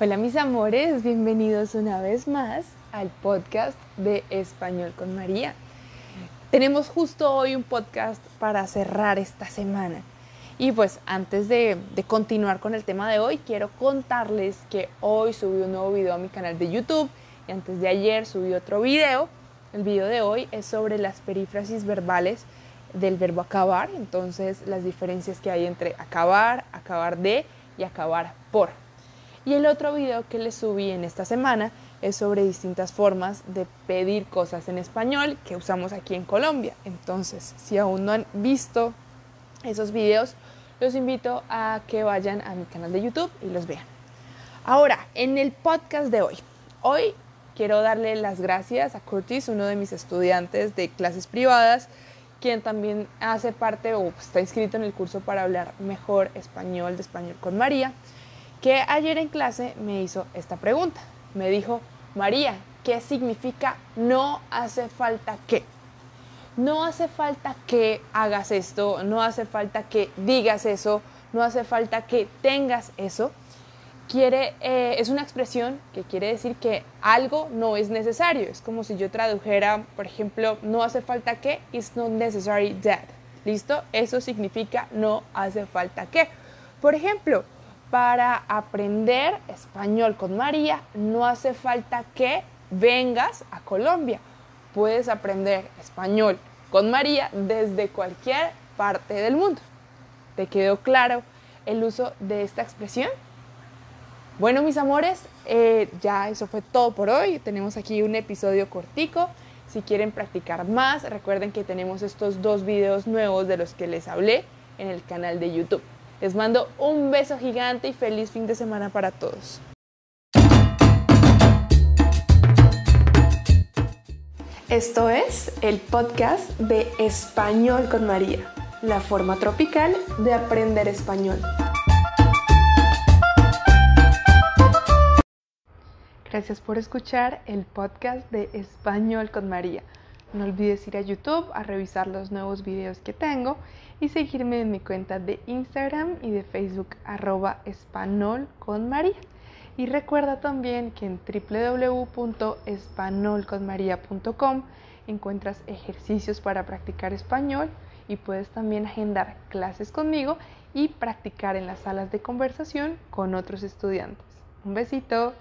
Hola mis amores, bienvenidos una vez más al podcast de Español con María. Tenemos justo hoy un podcast para cerrar esta semana. Y pues antes de, continuar con el tema de hoy, quiero contarles que hoy subí un nuevo video a mi canal de YouTube y antes de ayer subí otro video. El video de hoy es sobre las perífrasis verbales del verbo acabar, entonces las diferencias que hay entre acabar, acabar de y acabar por. Y el otro video que les subí en esta semana es sobre distintas formas de pedir cosas en español que usamos aquí en Colombia. Entonces, si aún no han visto esos videos, los invito a que vayan a mi canal de YouTube y los vean. Ahora, en el podcast de hoy, hoy quiero darle las gracias a Curtis, uno de mis estudiantes de clases privadas, quien también hace parte o está inscrito en el curso para hablar mejor español de español con María que ayer en clase me hizo esta pregunta. Me dijo, María, ¿qué significa no hace falta que? No hace falta que hagas esto, no hace falta que digas eso, no hace falta que tengas eso. Quiere, eh, es una expresión que quiere decir que algo no es necesario. Es como si yo tradujera, por ejemplo, no hace falta que, it's not necessary that. ¿Listo? Eso significa no hace falta que. Por ejemplo, para aprender español con María no hace falta que vengas a Colombia. Puedes aprender español con María desde cualquier parte del mundo. ¿Te quedó claro el uso de esta expresión? Bueno, mis amores, eh, ya eso fue todo por hoy. Tenemos aquí un episodio cortico. Si quieren practicar más, recuerden que tenemos estos dos videos nuevos de los que les hablé en el canal de YouTube. Les mando un beso gigante y feliz fin de semana para todos. Esto es el podcast de Español con María, la forma tropical de aprender español. Gracias por escuchar el podcast de Español con María. No olvides ir a YouTube a revisar los nuevos videos que tengo y seguirme en mi cuenta de Instagram y de Facebook arroba espanol con. Y recuerda también que en www.espanolconmaria.com encuentras ejercicios para practicar español y puedes también agendar clases conmigo y practicar en las salas de conversación con otros estudiantes. Un besito.